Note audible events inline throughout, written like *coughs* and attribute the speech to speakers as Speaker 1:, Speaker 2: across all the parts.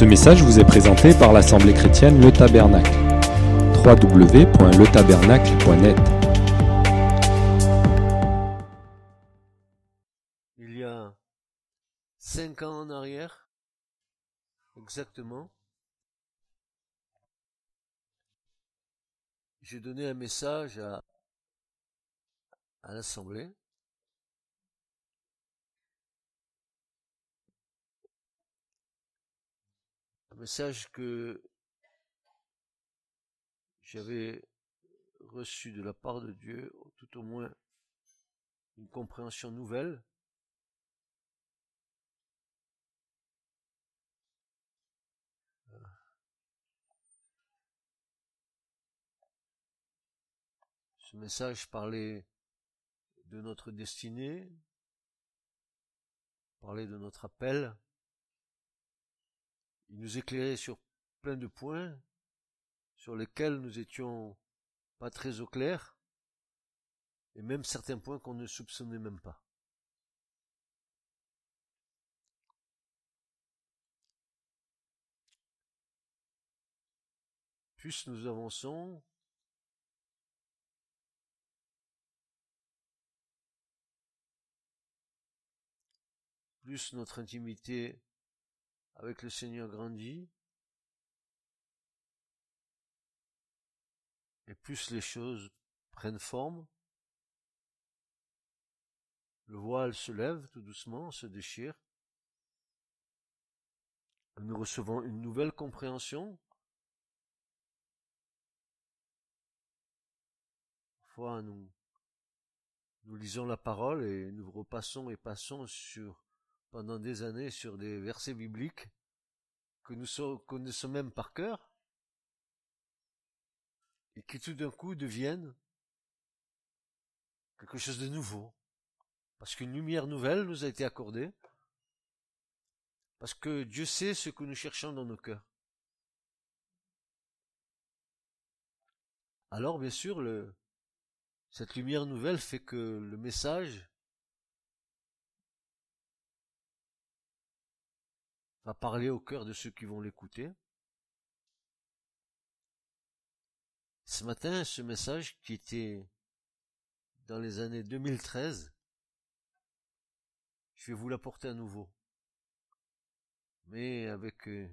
Speaker 1: Ce message vous est présenté par l'Assemblée chrétienne Le Tabernacle. www.letabernacle.net
Speaker 2: il y a cinq ans en arrière, exactement, j'ai donné un message à, à l'Assemblée. Message que j'avais reçu de la part de Dieu, tout au moins une compréhension nouvelle. Ce message parlait de notre destinée, parlait de notre appel. Il nous éclairait sur plein de points sur lesquels nous étions pas très au clair, et même certains points qu'on ne soupçonnait même pas. Plus nous avançons, plus notre intimité avec le Seigneur grandit, et plus les choses prennent forme, le voile se lève tout doucement, se déchire, nous recevons une nouvelle compréhension. Parfois, nous, nous lisons la parole et nous repassons et passons sur, pendant des années sur des versets bibliques que nous connaissons même par cœur et qui tout d'un coup deviennent quelque chose de nouveau. Parce qu'une lumière nouvelle nous a été accordée. Parce que Dieu sait ce que nous cherchons dans nos cœurs. Alors, bien sûr, cette lumière nouvelle fait que le message va parler au cœur de ceux qui vont l'écouter. Ce matin, ce message qui était dans les années 2013, je vais vous l'apporter à nouveau, mais avec euh,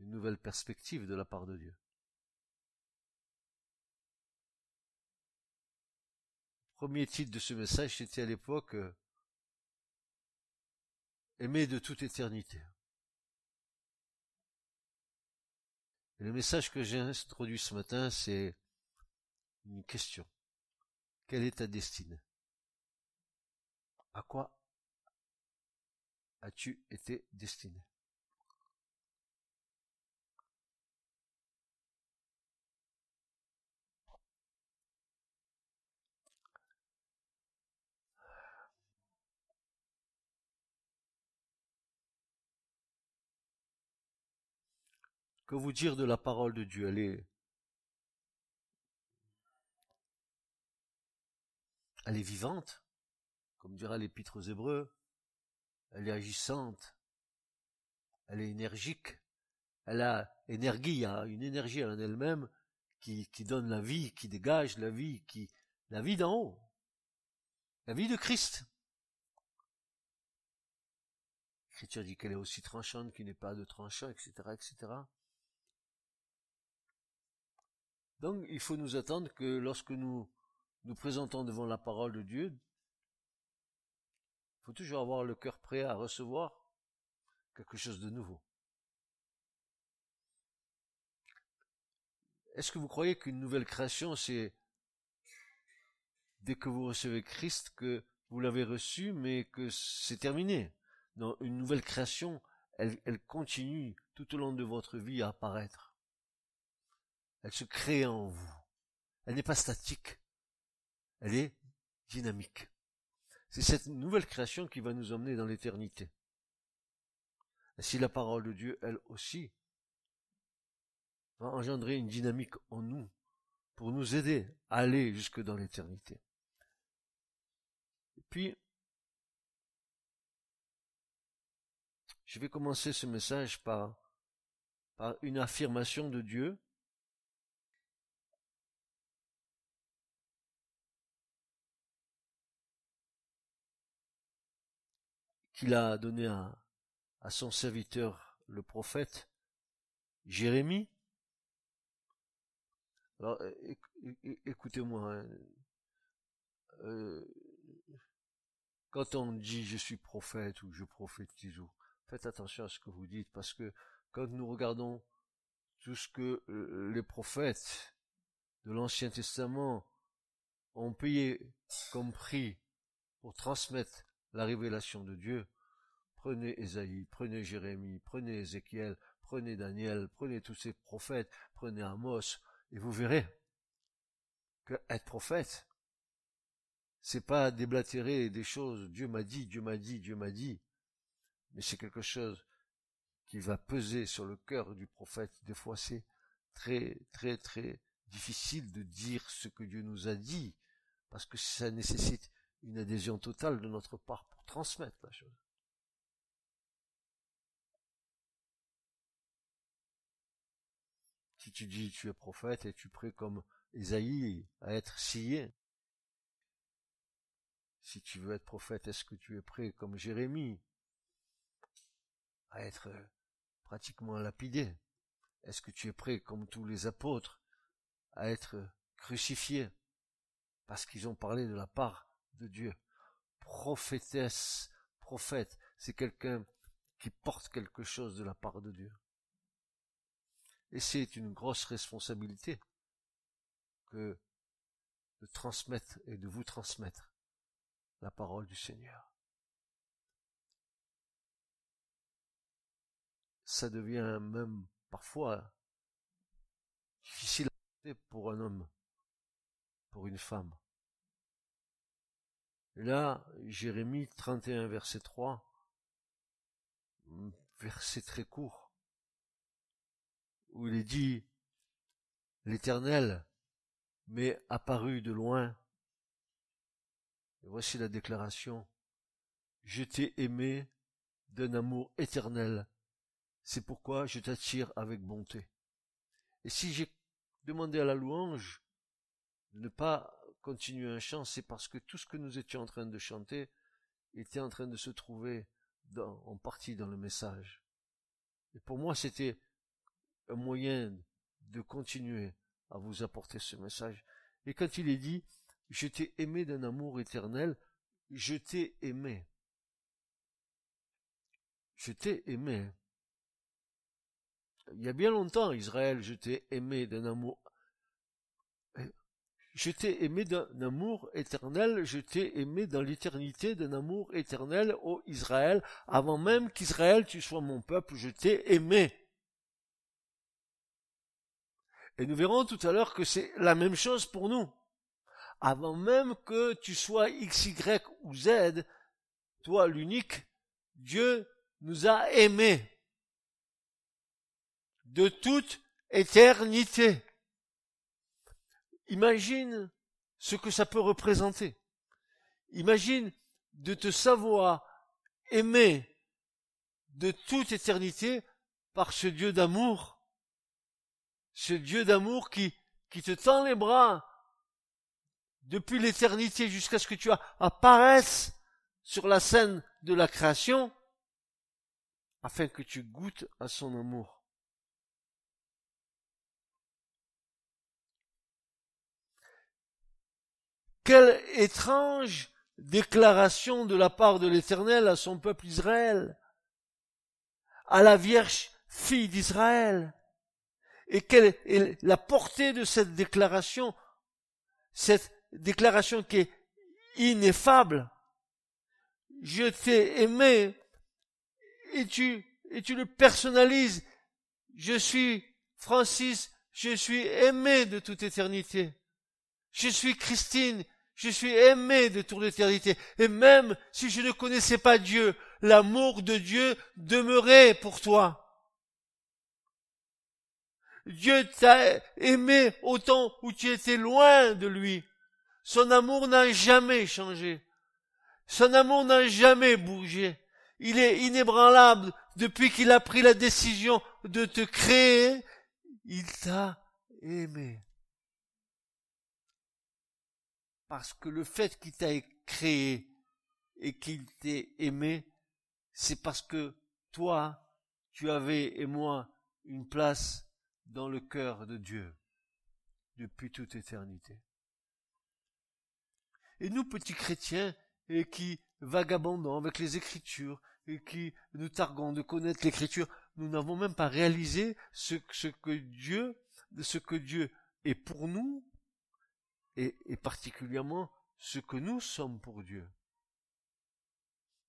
Speaker 2: une nouvelle perspective de la part de Dieu. Premier titre de ce message, c'était à l'époque euh, Aimer de toute éternité. Le message que j'ai introduit ce matin, c'est une question. Quelle est ta destinée? À quoi as-tu été destiné? Vous dire de la parole de Dieu Elle est, vivante, comme dira l'épître aux Hébreux. Elle est agissante. Elle est énergique. Elle a énergie, une énergie en elle-même qui, qui donne la vie, qui dégage la vie, qui, la vie d'en haut. La vie de Christ. L'Écriture dit qu'elle est aussi tranchante qu'il n'est pas de tranchant, etc., etc. Donc il faut nous attendre que lorsque nous nous présentons devant la parole de Dieu, il faut toujours avoir le cœur prêt à recevoir quelque chose de nouveau. Est-ce que vous croyez qu'une nouvelle création, c'est dès que vous recevez Christ que vous l'avez reçu, mais que c'est terminé? Non, une nouvelle création, elle, elle continue tout au long de votre vie à apparaître. Elle se crée en vous. Elle n'est pas statique. Elle est dynamique. C'est cette nouvelle création qui va nous emmener dans l'éternité. Et si la parole de Dieu, elle aussi, va engendrer une dynamique en nous pour nous aider à aller jusque dans l'éternité. Et puis, je vais commencer ce message par par une affirmation de Dieu qu'il a donné à, son serviteur le prophète Jérémie. Alors écoutez-moi, hein. euh, quand on dit je suis prophète ou je prophétise ou faites attention à ce que vous dites parce que quand nous regardons tout ce que euh, les prophètes de l'Ancien Testament ont payé comme prix pour transmettre la révélation de Dieu, prenez Ésaïe, prenez Jérémie, prenez Ézéchiel, prenez Daniel, prenez tous ces prophètes, prenez Amos, et vous verrez que être prophète, c'est pas déblatérer des choses, Dieu m'a dit, Dieu m'a dit, Dieu m'a dit, mais c'est quelque chose qui va peser sur le cœur du prophète. Des fois, c'est très, très, très difficile de dire ce que Dieu nous a dit, parce que ça nécessite une adhésion totale de notre part pour transmettre la chose. Si tu dis tu es prophète et tu pries comme Esaïe à être scié, si tu veux être prophète, est-ce que tu es prêt comme Jérémie à être pratiquement lapidé? Est-ce que tu es prêt comme tous les apôtres à être crucifié? Parce qu'ils ont parlé de la part de Dieu Prophétesse, prophète, c'est quelqu'un qui porte quelque chose de la part de Dieu. Et c'est une grosse responsabilité que de transmettre et de vous transmettre la parole du Seigneur. Ça devient même parfois difficile pour un homme, pour une femme. Là, Jérémie 31, verset 3, verset très court où il est dit L'Éternel m'est apparu de loin. Voici la déclaration. Je t'ai aimé d'un amour éternel. C'est pourquoi je t'attire avec bonté. Et si j'ai demandé à la louange ne pas continuer un chant, c'est parce que tout ce que nous étions en train de chanter était en train de se trouver en partie dans le message. Et pour moi, c'était un moyen de continuer à vous apporter ce message. Et quand il est dit, je t'ai aimé d'un amour éternel, je t'ai aimé. Je t'ai aimé. Il y a bien longtemps, Israël, je t'ai aimé d'un amour. Je t'ai aimé d'un amour éternel, je t'ai aimé dans l'éternité d'un amour éternel, ô Israël, avant même qu'Israël tu sois mon peuple, je t'ai aimé. Et nous verrons tout à l'heure que c'est la même chose pour nous. Avant même que tu sois X, Y ou Z, toi l'unique, Dieu nous a aimés de toute éternité. Imagine ce que ça peut représenter. Imagine de te savoir aimé de toute éternité par ce Dieu d'amour ce Dieu d'amour qui, qui te tend les bras depuis l'éternité jusqu'à ce que tu apparaisses sur la scène de la création, afin que tu goûtes à son amour. Quelle étrange déclaration de la part de l'Éternel à son peuple Israël, à la Vierge fille d'Israël et quelle est la portée de cette déclaration, cette déclaration qui est ineffable. Je t'ai aimé et tu, et tu le personnalises. Je suis Francis, je suis aimé de toute éternité. Je suis Christine, je suis aimé de toute éternité. Et même si je ne connaissais pas Dieu, l'amour de Dieu demeurait pour toi. Dieu t'a aimé au temps où tu étais loin de lui. Son amour n'a jamais changé. Son amour n'a jamais bougé. il est inébranlable depuis qu'il a pris la décision de te créer, il t'a aimé. Parce que le fait qu'il t'a créé et qu'il t'ait aimé, c'est parce que toi, tu avais et moi une place dans le cœur de Dieu depuis toute éternité. Et nous, petits chrétiens, et qui vagabondons avec les Écritures, et qui nous targuons de connaître l'Écriture, nous n'avons même pas réalisé ce, que Dieu est pour nous, et, particulièrement ce que nous sommes pour Dieu.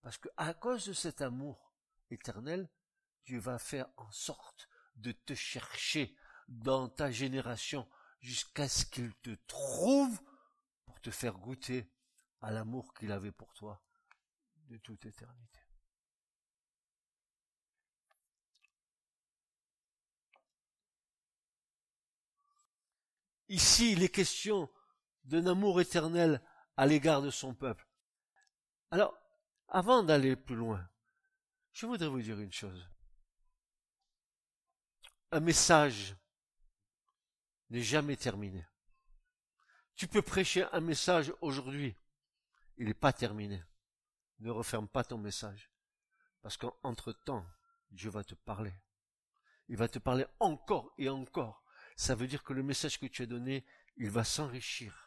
Speaker 2: Parce que à cause de cet amour éternel, Dieu va faire en sorte de te chercher dans ta génération jusqu'à ce qu'il te trouve pour te faire goûter à l'amour qu'il avait pour toi de toute éternité. Ici, il est question d'un amour éternel à l'égard de son peuple. Alors, avant d'aller plus loin, je voudrais vous dire une chose. Un message n'est jamais terminé. Tu peux prêcher un message aujourd'hui, il n'est pas terminé. Ne referme pas ton message, parce qu'entre temps, Dieu va te parler. Il va te parler encore et encore. Ça veut dire que le message que tu as donné, il va s'enrichir.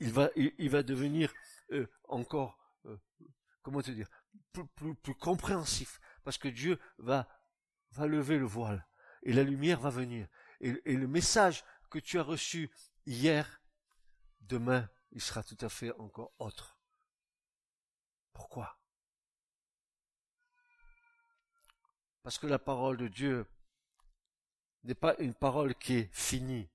Speaker 2: Il, va, devenir euh, encore, euh, comment te dire, plus, compréhensif, parce que Dieu va lever le voile et la lumière va venir. Et, le message que tu as reçu hier, demain, il sera tout à fait encore autre. Pourquoi? Parce que la parole de Dieu n'est pas une parole qui est finie.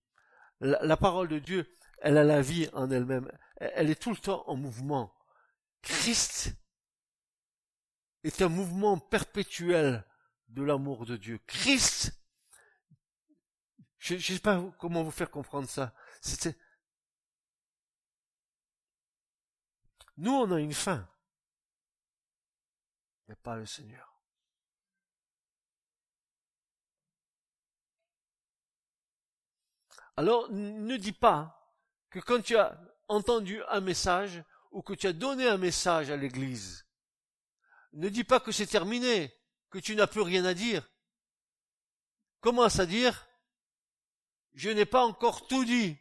Speaker 2: La, parole de Dieu, elle a la vie en elle-même. Elle est tout le temps en mouvement. Christ est un mouvement perpétuel de l'amour de Dieu. Christ je ne sais pas comment vous faire comprendre ça. C'était... Nous, on a une fin, mais pas le Seigneur. Alors, ne dis pas que quand tu as entendu un message ou que tu as donné un message à l'Église, ne dis pas que c'est terminé, que tu n'as plus rien à dire. Commence à dire, je n'ai pas encore tout dit.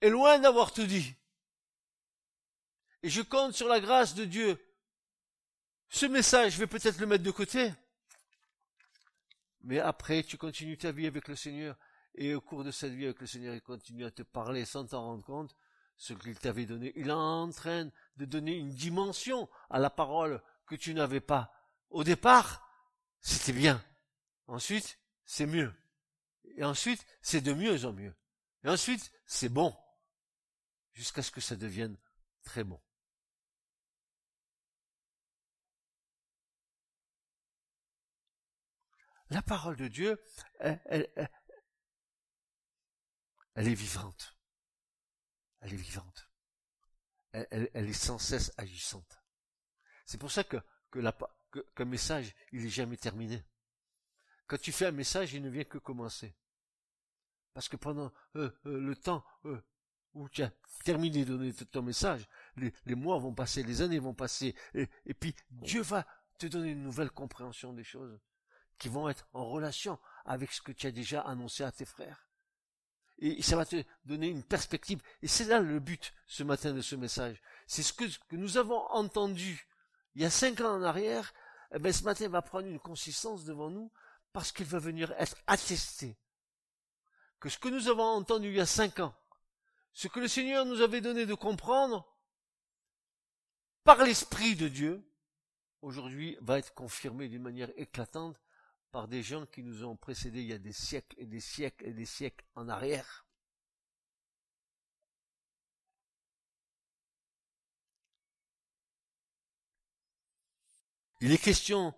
Speaker 2: Et loin d'avoir tout dit. Et je compte sur la grâce de Dieu. Ce message, je vais peut-être le mettre de côté. Mais après, tu continues ta vie avec le Seigneur. Et au cours de cette vie avec le Seigneur, il continue à te parler sans t'en rendre compte. Ce qu'il t'avait donné. Il est en train de donner une dimension à la parole que tu n'avais pas. Au départ, c'était bien. Ensuite, c'est mieux. Et ensuite, c'est de mieux en mieux. Et ensuite, c'est bon. Jusqu'à ce que ça devienne très bon. La parole de Dieu, elle, elle, est vivante. Elle est vivante. Elle, est sans cesse agissante. C'est pour ça que, que, qu'un message, il est jamais terminé. Quand tu fais un message, il ne vient que commencer. Parce que pendant euh, euh, le temps euh, où tu as terminé de donner ton message, les, mois vont passer, les années vont passer, et, puis Dieu va te donner une nouvelle compréhension des choses qui vont être en relation avec ce que tu as déjà annoncé à tes frères. Et ça va te donner une perspective. Et c'est là le but ce matin de ce message. C'est ce que, nous avons entendu il y a cinq ans en arrière. Eh ben, ce matin va prendre une consistance devant nous parce qu'il va venir être attesté que ce que nous avons entendu il y a cinq ans, ce que le Seigneur nous avait donné de comprendre par l'Esprit de Dieu, aujourd'hui va être confirmé d'une manière éclatante par des gens qui nous ont précédés il y a des siècles et des siècles et des siècles en arrière. Il est question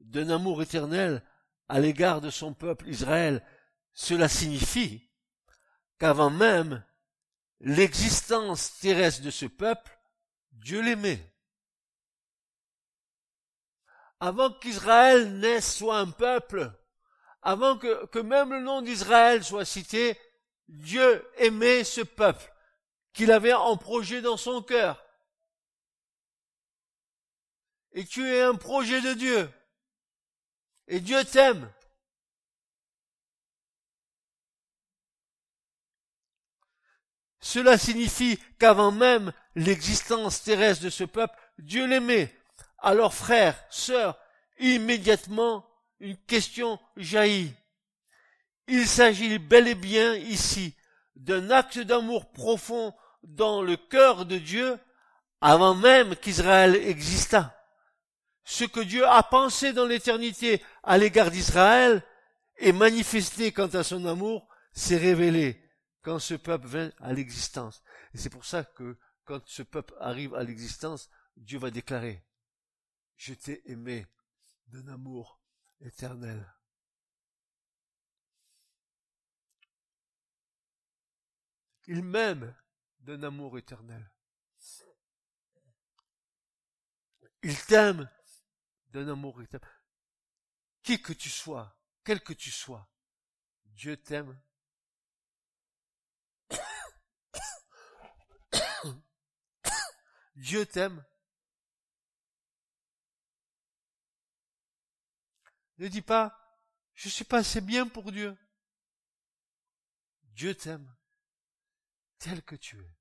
Speaker 2: d'un amour éternel à l'égard de son peuple Israël cela signifie qu'avant même l'existence terrestre de ce peuple, Dieu l'aimait. Avant qu'Israël naisse soit un peuple, avant que, même le nom d'Israël soit cité, Dieu aimait ce peuple qu'il avait en projet dans son cœur. Et tu es un projet de Dieu. Et Dieu t'aime. Cela signifie qu'avant même l'existence terrestre de ce peuple, Dieu l'aimait. Alors frères, sœurs, immédiatement une question jaillit. Il s'agit bel et bien ici d'un acte d'amour profond dans le cœur de Dieu avant même qu'Israël existât. Ce que Dieu a pensé dans l'éternité à l'égard d'Israël et manifesté quant à son amour s'est révélé quand ce peuple vint à l'existence. Et c'est pour ça que quand ce peuple arrive à l'existence, Dieu va déclarer, je t'ai aimé d'un amour éternel. Il m'aime d'un amour éternel. Il t'aime d'un amour éternel. Qui que tu sois, quel que tu sois, Dieu t'aime *coughs* Dieu t'aime. Ne dis pas, je suis pas assez bien pour Dieu. Dieu t'aime tel que tu es.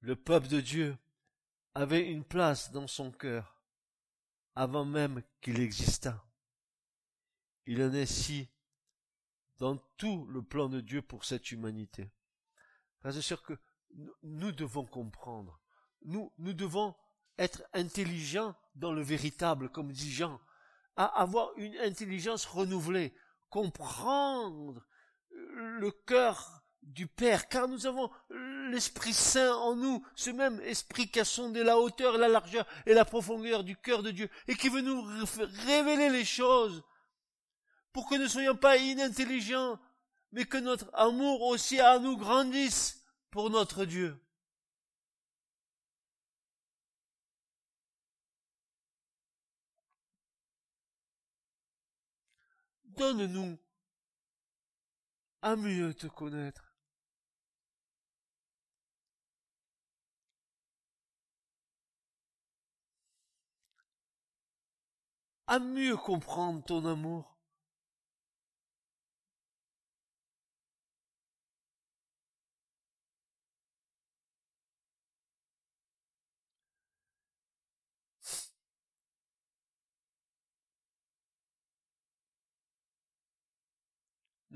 Speaker 2: Le peuple de Dieu avait une place dans son cœur avant même qu'il existât. Il en est si dans tout le plan de Dieu pour cette humanité. C'est sûr que nous devons comprendre. Nous, nous devons être intelligents dans le véritable, comme dit Jean, à avoir une intelligence renouvelée, comprendre le cœur du Père, car nous avons l'Esprit Saint en nous, ce même Esprit qui a sondé la hauteur, la largeur et la profondeur du cœur de Dieu, et qui veut nous révéler les choses, pour que nous ne soyons pas inintelligents, mais que notre amour aussi à nous grandisse pour notre Dieu. Donne-nous à mieux te connaître. à mieux comprendre ton amour.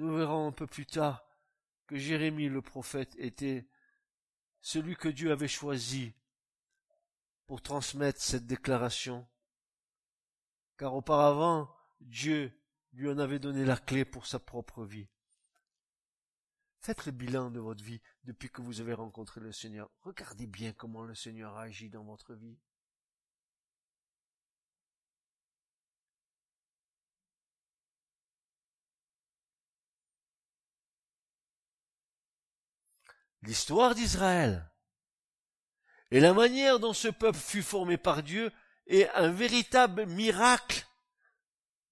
Speaker 2: Nous verrons un peu plus tard que Jérémie le prophète était celui que Dieu avait choisi pour transmettre cette déclaration car auparavant Dieu lui en avait donné la clé pour sa propre vie. Faites le bilan de votre vie depuis que vous avez rencontré le Seigneur. Regardez bien comment le Seigneur a agi dans votre vie. L'histoire d'Israël et la manière dont ce peuple fut formé par Dieu est un véritable miracle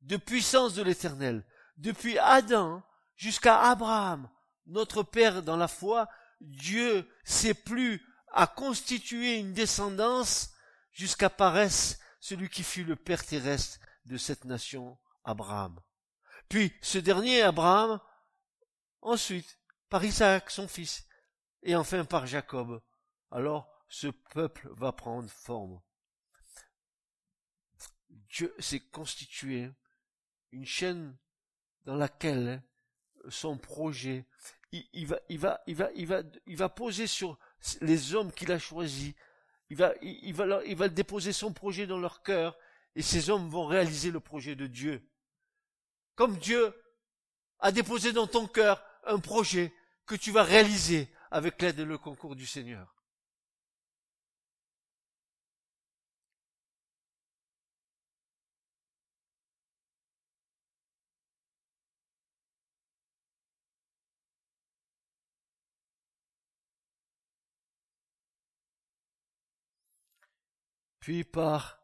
Speaker 2: de puissance de l'éternel. Depuis Adam jusqu'à Abraham, notre Père dans la foi, Dieu s'est plus à constituer une descendance jusqu'à paraisse celui qui fut le Père terrestre de cette nation, Abraham. Puis ce dernier Abraham, ensuite par Isaac son fils, et enfin par Jacob. Alors ce peuple va prendre forme. Dieu s'est constitué une chaîne dans laquelle son projet, il, va, poser sur les hommes qu'il a choisis. Il va, il, va, il va déposer son projet dans leur cœur et ces hommes vont réaliser le projet de Dieu. Comme Dieu a déposé dans ton cœur un projet que tu vas réaliser avec l'aide et le concours du Seigneur. Puis par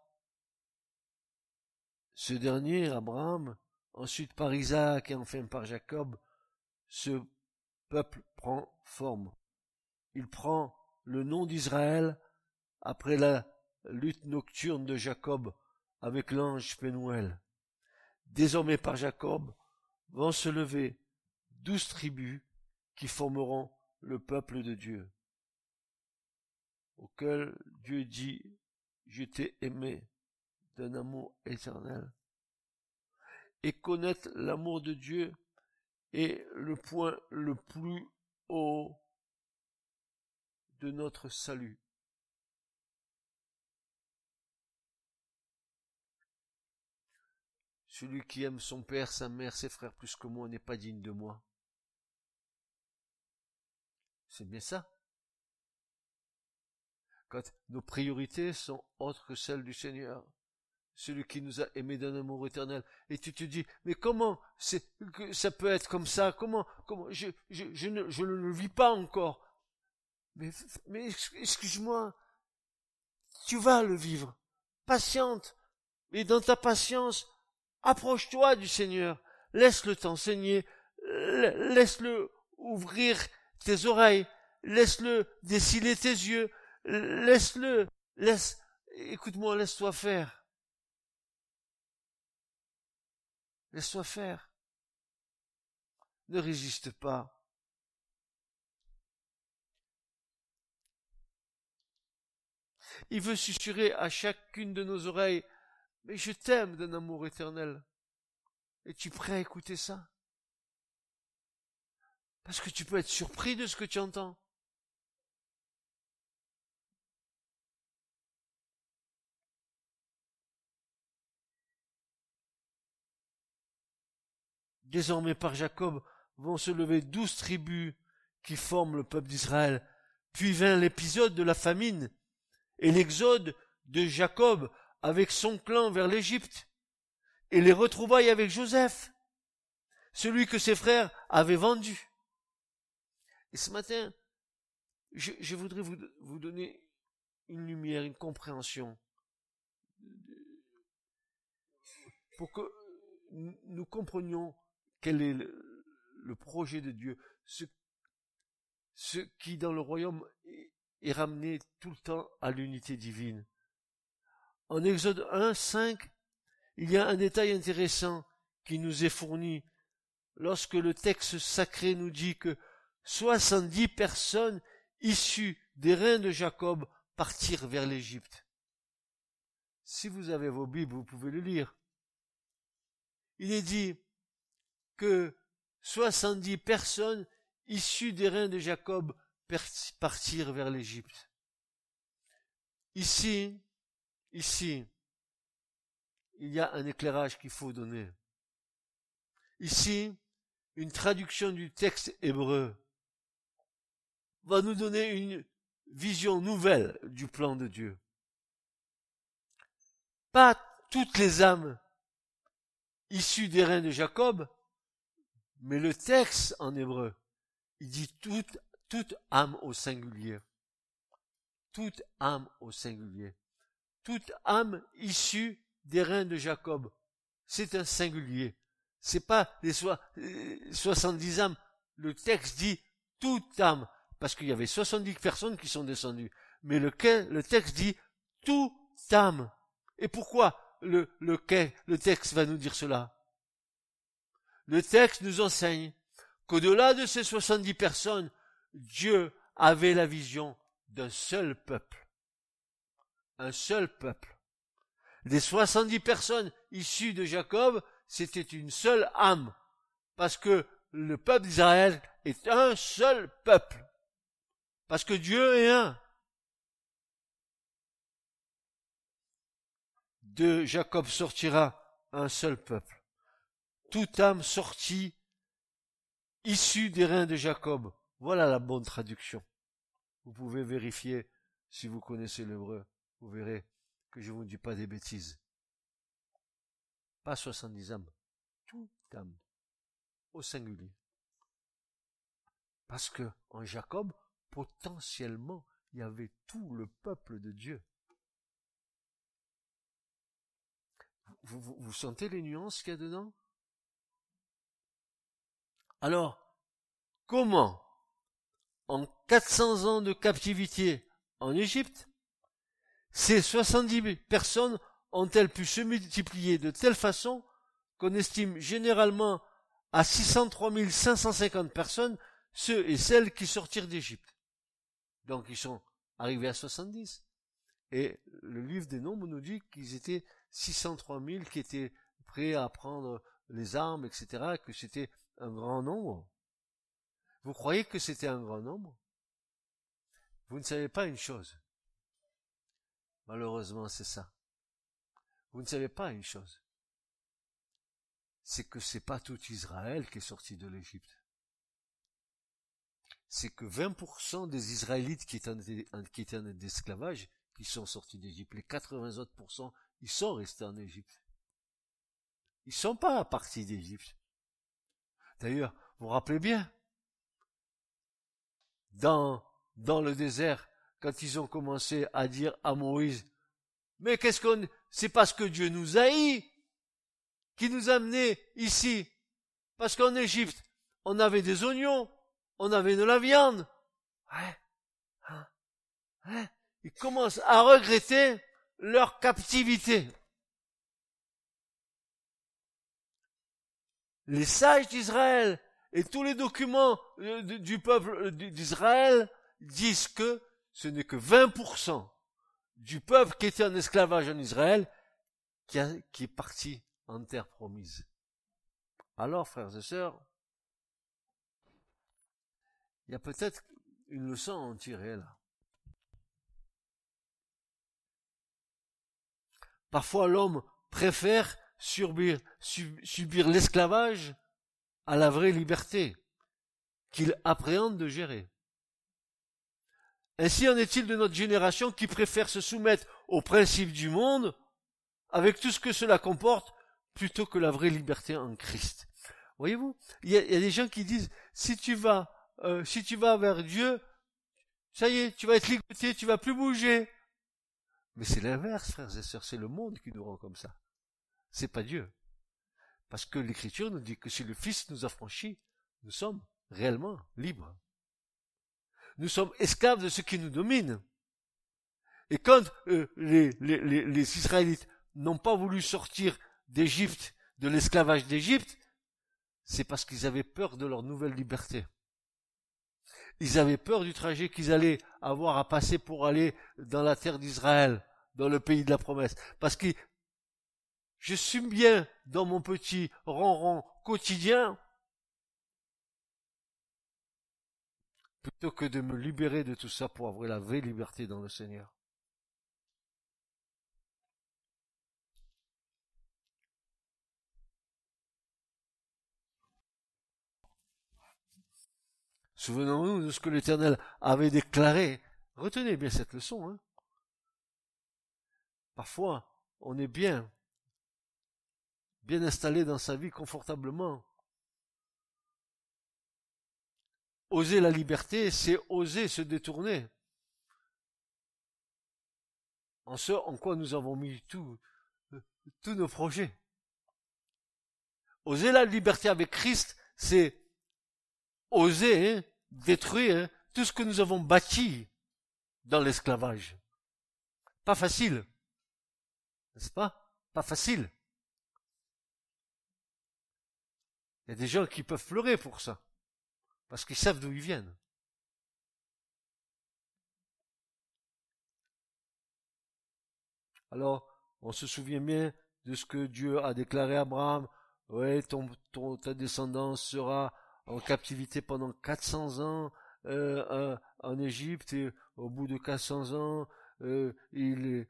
Speaker 2: ce dernier, Abraham, ensuite par Isaac et enfin par Jacob, se peuple prend forme. Il prend le nom d'Israël après la lutte nocturne de Jacob avec l'ange Pénuel. Désormais par Jacob vont se lever douze tribus qui formeront le peuple de Dieu, auquel Dieu dit, je t'ai aimé d'un amour éternel. Et connaître l'amour de Dieu est le point le plus haut de notre salut. Celui qui aime son père, sa mère, ses frères plus que moi n'est pas digne de moi. C'est bien ça. Quand nos priorités sont autres que celles du Seigneur. Celui qui nous a aimés d'un amour éternel. Et tu te dis, mais comment c'est, ça peut être comme ça? Comment, comment, je, ne, le vis pas encore. Mais, mais excuse-moi. Tu vas le vivre. Patiente. Et dans ta patience, approche-toi du Seigneur. Laisse-le t'enseigner. Laisse-le ouvrir tes oreilles, laisse-le dessiner tes yeux, laisse-le, laisse, écoute-moi, laisse-toi faire. Laisse-toi faire. Ne résiste pas. Il veut susurrer à chacune de nos oreilles, mais je t'aime d'un amour éternel. Es-tu prêt à écouter ça? Parce que tu peux être surpris de ce que tu entends. Désormais par Jacob vont se lever douze tribus qui forment le peuple d'Israël. Puis vint l'épisode de la famine et l'exode de Jacob avec son clan vers l'Égypte et les retrouvailles avec Joseph, celui que ses frères avaient vendu. Et ce matin, je, voudrais vous, donner une lumière, une compréhension, pour que nous comprenions quel est le, projet de Dieu, ce, qui dans le royaume est, ramené tout le temps à l'unité divine. En Exode 1, 5, il y a un détail intéressant qui nous est fourni lorsque le texte sacré nous dit que soixante-dix personnes issues des reins de Jacob partirent vers l'Égypte. Si vous avez vos Bibles, vous pouvez le lire. Il est dit que soixante-dix personnes issues des reins de Jacob partirent vers l'Égypte. Ici, ici, il y a un éclairage qu'il faut donner. Ici, une traduction du texte hébreu va nous donner une vision nouvelle du plan de Dieu. Pas toutes les âmes issues des reins de Jacob, mais le texte en hébreu, il dit toute, toute âme au singulier. Toute âme au singulier. Toute âme issue des reins de Jacob. C'est un singulier. C'est pas les 70 âmes. Le texte dit toute âme parce qu'il y avait 70 personnes qui sont descendues. Mais le, le texte dit tout âme. Et pourquoi le, le, le texte va nous dire cela? Le texte nous enseigne qu'au-delà de ces 70 personnes, Dieu avait la vision d'un seul peuple. Un seul peuple. Les 70 personnes issues de Jacob, c'était une seule âme. Parce que le peuple d'Israël est un seul peuple. Parce que Dieu est un. De Jacob sortira un seul peuple. Toute âme sortie, issue des reins de Jacob. Voilà la bonne traduction. Vous pouvez vérifier si vous connaissez l'hébreu. Vous verrez que je ne vous dis pas des bêtises. Pas soixante-dix âmes. Toute âme. Au singulier. Parce que en Jacob, potentiellement, il y avait tout le peuple de Dieu. vous sentez les nuances qu'il y a dedans? Alors, comment, en 400 ans de captivité en Égypte, ces 70 personnes ont-elles pu se multiplier de telle façon qu'on estime généralement à 603 550 personnes ceux et celles qui sortirent d'Égypte? Donc ils sont arrivés à 70. Et le livre des nombres nous dit qu'ils étaient 603 000 qui étaient prêts à prendre les armes, etc., que c'était un grand nombre. Vous croyez que c'était un grand nombre? Vous ne savez pas une chose. Malheureusement, c'est ça. Vous ne savez pas une chose. C'est que c'est pas tout Israël qui est sorti de l'Égypte. C'est que 20% des Israélites qui étaient en, esclavage, qui sont sortis d'Égypte. Les 80 autres ils sont restés en Égypte. Ils sont pas partis d'Égypte. D'ailleurs, vous vous rappelez bien, dans, le désert, quand ils ont commencé à dire à Moïse, mais qu'est-ce qu'on, c'est parce que Dieu nous haït qui nous a amenés ici. Parce qu'en Égypte, on avait des oignons, on avait de la viande. Hein, hein. Ils commencent à regretter leur captivité. Les sages d'Israël et tous les documents euh, du peuple euh, d'Israël disent que ce n'est que 20% du peuple qui était en esclavage en Israël qui, qui est parti en terre promise. Alors, frères et sœurs, il y a peut-être une leçon à en tirer là. Parfois l'homme préfère subir, subir l'esclavage à la vraie liberté qu'il appréhende de gérer. Ainsi en est-il de notre génération qui préfère se soumettre aux principes du monde, avec tout ce que cela comporte, plutôt que la vraie liberté en Christ. Voyez-vous, il y, a, des gens qui disent si tu vas, euh, si tu vas vers Dieu, ça y est, tu vas être ligoté, tu vas plus bouger. Mais c'est l'inverse, frères et sœurs, c'est le monde qui nous rend comme ça. C'est pas Dieu. Parce que l'Écriture nous dit que si le Fils nous a franchis, nous sommes réellement libres. Nous sommes esclaves de ce qui nous domine. Et quand euh, les, Israélites n'ont pas voulu sortir d'Égypte, de l'esclavage d'Égypte, c'est parce qu'ils avaient peur de leur nouvelle liberté. Ils avaient peur du trajet qu'ils allaient avoir à passer pour aller dans la terre d'Israël, dans le pays de la promesse. Parce que je suis bien dans mon petit ronron quotidien, plutôt que de me libérer de tout ça pour avoir la vraie liberté dans le Seigneur. Souvenons-nous de ce que l'Éternel avait déclaré. Retenez bien cette leçon. Hein. Parfois, on est bien, bien installé dans sa vie confortablement. Oser la liberté, c'est oser se détourner. En ce en quoi nous avons mis tous nos projets. Oser la liberté avec Christ, c'est oser hein, détruire hein, tout ce que nous avons bâti dans l'esclavage. Pas facile. N'est-ce pas? Pas facile. Il y a des gens qui peuvent pleurer pour ça. Parce qu'ils savent d'où ils viennent. Alors, on se souvient bien de ce que Dieu a déclaré à Abraham. Ouais, ton, ta descendance sera en captivité pendant 400 ans euh, en Égypte et au bout de 400 ans euh, ils,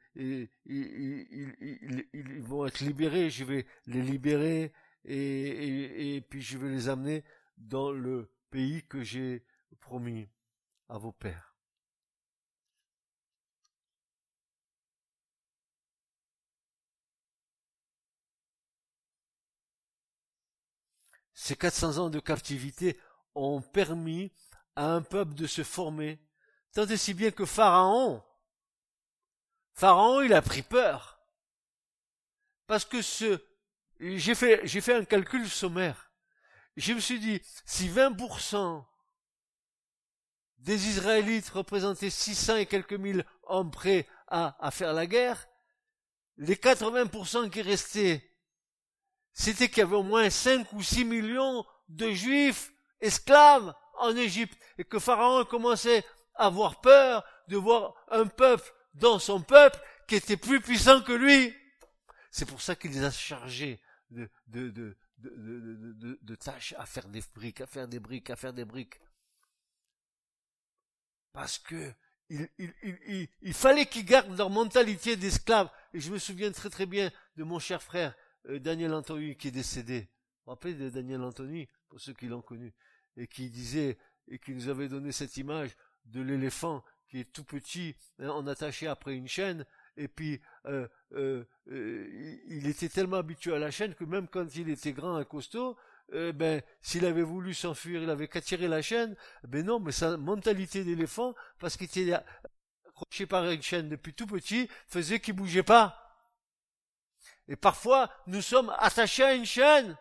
Speaker 2: vont être libérés, je vais les libérer et, puis je vais les amener dans le pays que j'ai promis à vos pères. Ces 400 ans de captivité ont permis à un peuple de se former, tant et si bien que Pharaon, Pharaon, il a pris peur. Parce que ce, j'ai fait, j'ai fait un calcul sommaire. Je me suis dit, si 20% des Israélites représentaient 600 et quelques mille hommes prêts à, à faire la guerre, les 80% qui restaient, c'était qu'il y avait au moins 5 ou 6 millions de juifs esclaves en Égypte et que Pharaon commençait à avoir peur de voir un peuple dans son peuple qui était plus puissant que lui. C'est pour ça qu'il les a chargés de, tâches à faire des briques, à faire des briques, à faire des briques. Parce que il, fallait qu'ils gardent leur mentalité d'esclaves. Et je me souviens très très bien de mon cher frère euh, Daniel Anthony qui est décédé. Vous vous rappelez de Daniel Anthony, pour ceux qui l'ont connu, et qui disait, et qui nous avait donné cette image de l'éléphant qui est tout petit, hein, en attaché après une chaîne, et puis euh, euh, euh, il était tellement habitué à la chaîne que même quand il était grand et costaud, ben s'il avait voulu s'enfuir, il avait qu'à tirer la chaîne. Ben non, mais sa mentalité d'éléphant, parce qu'il était accroché par une chaîne depuis tout petit, faisait qu'il bougeait pas. Et parfois, nous sommes attachés à une chaîne.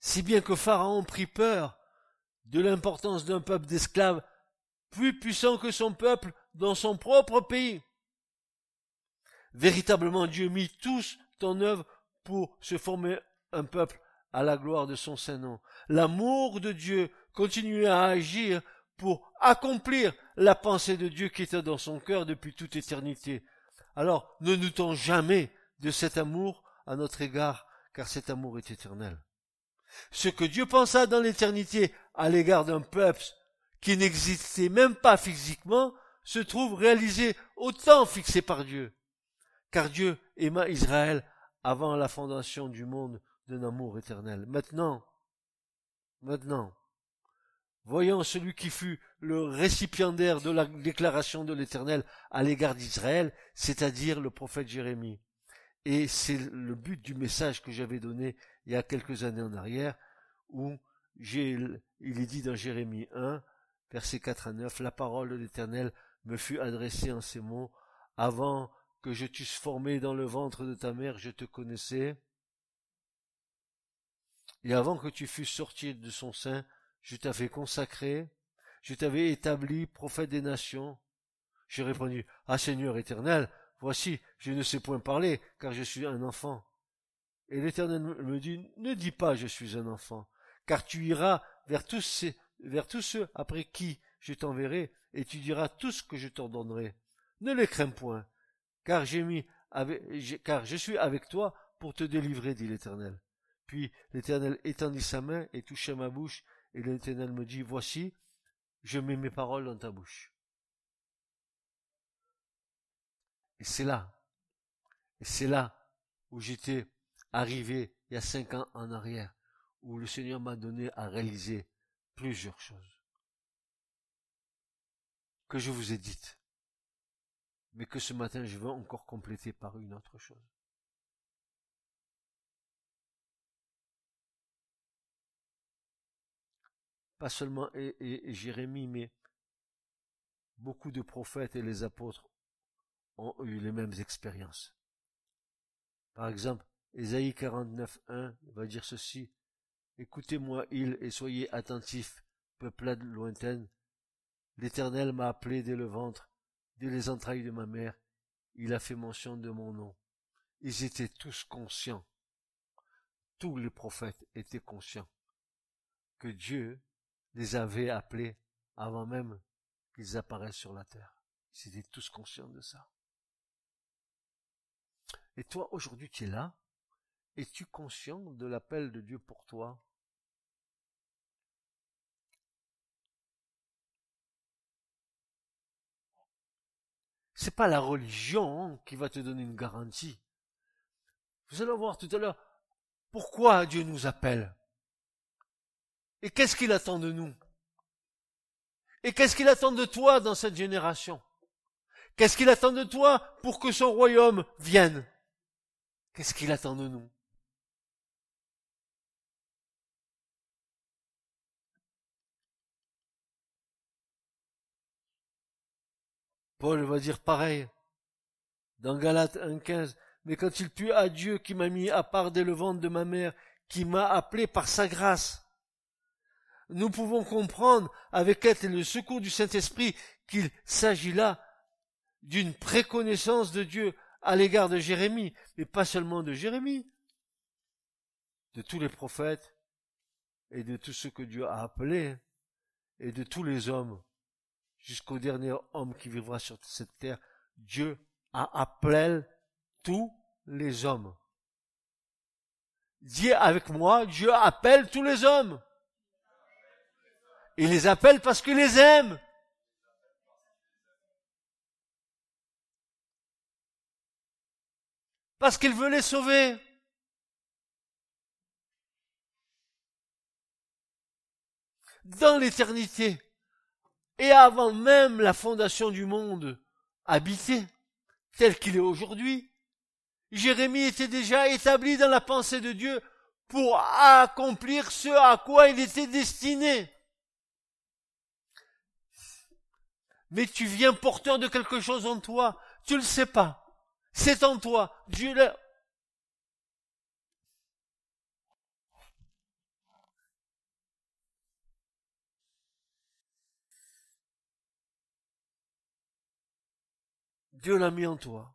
Speaker 2: Si bien que Pharaon prit peur de l'importance d'un peuple d'esclaves plus puissant que son peuple dans son propre pays. Véritablement, Dieu mit tous en œuvre pour se former un peuple à la gloire de son Saint-Nom. L'amour de Dieu continuait à agir pour accomplir la pensée de Dieu qui était dans son cœur depuis toute éternité. Alors, ne doutons jamais de cet amour à notre égard, car cet amour est éternel. Ce que Dieu pensa dans l'éternité à l'égard d'un peuple qui n'existait même pas physiquement, se trouve réalisé au temps fixé par Dieu. Car Dieu aima Israël avant la fondation du monde d'un amour éternel. Maintenant, maintenant, voyons celui qui fut le récipiendaire de la déclaration de l'Éternel à l'égard d'Israël, c'est-à-dire le prophète Jérémie. Et c'est le but du message que j'avais donné il y a quelques années en arrière, où il est dit dans Jérémie 1, versets 4 à 9, la parole de l'Éternel me fut adressée en ces mots, avant que je t'eusse formé dans le ventre de ta mère, je te connaissais, et avant que tu fusses sorti de son sein, je t'avais consacré, je t'avais établi prophète des nations. J'ai répondu, Ah Seigneur éternel, voici, je ne sais point parler, car je suis un enfant. Et l'Éternel me dit, ne dis pas je suis un enfant, car tu iras vers tous, ceux après qui je t'enverrai, et tu diras tout ce que je t'ordonnerai. Ne les crains point, car j'ai car je suis avec toi pour te délivrer, dit l'Éternel. Puis l'Éternel étendit sa main et toucha ma bouche, et l'Éternel me dit, voici, je mets mes paroles dans ta bouche. Et c'est là, et c'est là où j'étais arrivé il y a cinq ans en arrière, où le Seigneur m'a donné à réaliser plusieurs choses que je vous ai dites, mais que ce matin je veux encore compléter par une autre chose. Pas seulement et, Jérémie, mais beaucoup de prophètes et les apôtres ont eu les mêmes expériences. Par exemple, Ésaïe 49.1 va dire ceci. Écoutez-moi, île, et soyez attentifs, peuplade lointaine. L'Éternel m'a appelé dès le ventre, dès les entrailles de ma mère. Il a fait mention de mon nom. Ils étaient tous conscients. Tous les prophètes étaient conscients que Dieu les avait appelés avant même qu'ils apparaissent sur la terre. Ils étaient tous conscients de ça. Et toi, aujourd'hui, tu es là, es-tu conscient de l'appel de Dieu pour toi? C'est pas la religion qui va te donner une garantie. Vous allez voir tout à l'heure pourquoi Dieu nous appelle? Et qu'est-ce qu'il attend de nous? Et qu'est-ce qu'il attend de toi dans cette génération? Qu'est-ce qu'il attend de toi pour que son royaume vienne? Qu'est-ce qu'il attend de nous? Paul va dire pareil dans Galates 1.15. Mais quand il put à Dieu qui m'a mis à part dès le ventre de ma mère, qui m'a appelé par sa grâce, nous pouvons comprendre avec l'aide et le secours du Saint-Esprit qu'il s'agit là d'une préconnaissance de Dieu à l'égard de Jérémie, mais pas seulement de Jérémie, de tous les prophètes et de tous ceux que Dieu a appelés et de tous les hommes jusqu'au dernier homme qui vivra sur cette terre. Dieu a appelé tous les hommes. Dis avec moi, Dieu appelle tous les hommes. Il les appelle parce qu'il les aime. Parce qu'il veut les sauver. Dans l'éternité et avant même la fondation du monde habité tel qu'il est aujourd'hui, Jérémie était déjà établi dans la pensée de Dieu pour accomplir ce à quoi il était destiné. mais tu viens porteur de quelque chose en toi. Tu le sais pas. C'est en toi. Dieu. Dieu l'a mis en toi.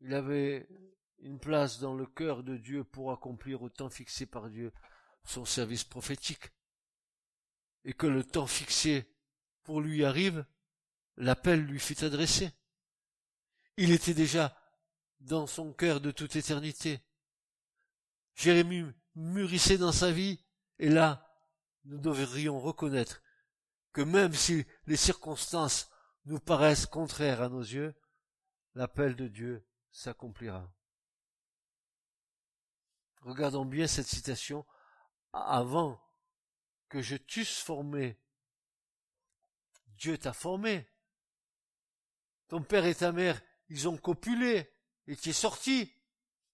Speaker 2: Il avait une place dans le cœur de Dieu pour accomplir au temps fixé par Dieu son service prophétique. Et que le temps fixé pour lui arrive, l'appel lui fut adressé. Il était déjà dans son cœur de toute éternité. Jérémie mûrissait dans sa vie, et là, nous devrions reconnaître que même si les circonstances nous paraissent contraires à nos yeux, l'appel de Dieu s'accomplira. Regardons bien cette citation. Avant que je t'eusse formé, Dieu t'a formé. Ton père et ta mère, ils ont copulé et tu es sorti.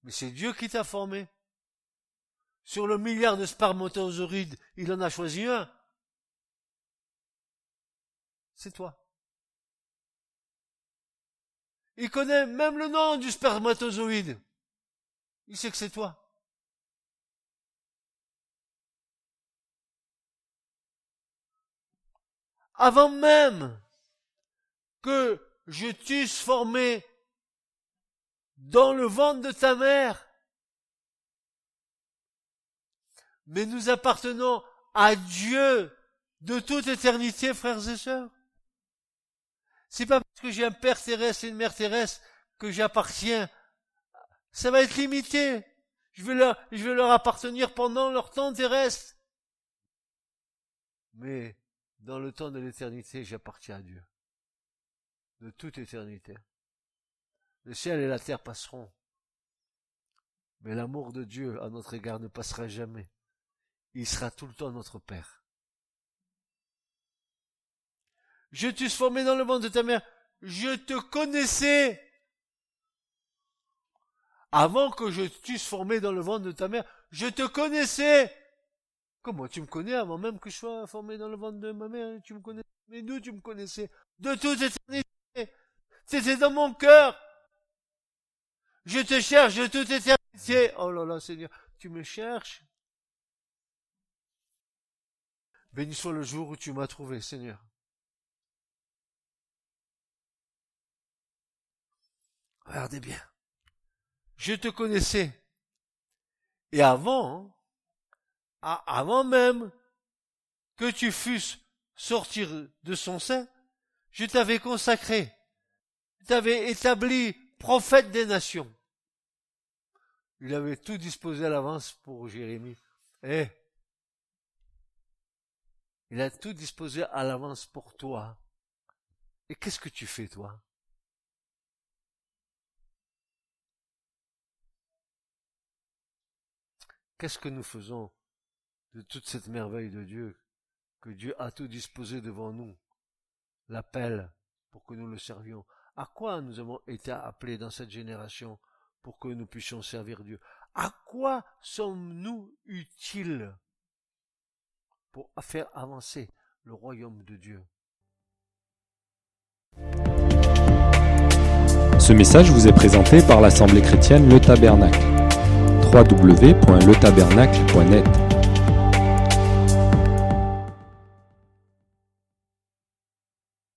Speaker 2: Mais c'est Dieu qui t'a formé. Sur le milliard de spermatozoïdes, il en a choisi un. C'est toi. Il connaît même le nom du spermatozoïde. Il sait que c'est toi. Avant même que je t'eusse formé dans le ventre de ta mère. Mais nous appartenons à Dieu de toute éternité, frères et sœurs. C'est pas parce que j'ai un père terrestre et une mère terrestre que j'appartiens. Ça va être limité. Je vais leur, je vais leur appartenir pendant leur temps terrestre. Mais dans le temps de l'éternité, j'appartiens à Dieu. De toute éternité. Le ciel et la terre passeront. Mais l'amour de Dieu à notre égard ne passera jamais. Il sera tout le temps notre Père. Je t'eusse formé dans le ventre de ta mère. Je te connaissais. Avant que je t'eusse formé dans le ventre de ta mère, je te connaissais. Comment tu me connais avant même que je sois formé dans le ventre de ma mère Tu me connais? Mais d'où tu me connaissais? De toute éternité. C'était dans mon cœur. Je te cherche de toute éternité. Oh là là, Seigneur, tu me cherches? Béni soit le jour où tu m'as trouvé, Seigneur. Regardez bien. Je te connaissais. Et avant, hein, avant même que tu fusses sortir de son sein, je t'avais consacré. Je t'avais établi prophète des nations. Il avait tout disposé à l'avance pour Jérémie. Eh, Il a tout disposé à l'avance pour toi. Et qu'est-ce que tu fais, toi? Qu'est-ce que nous faisons de toute cette merveille de Dieu, que Dieu a tout disposé devant nous, l'appel pour que nous le servions. À quoi nous avons été appelés dans cette génération pour que nous puissions servir Dieu? À quoi sommes-nous utiles pour faire avancer le royaume de Dieu?
Speaker 1: Ce message vous est présenté par l'Assemblée chrétienne Le Tabernacle. www.letabernacle.net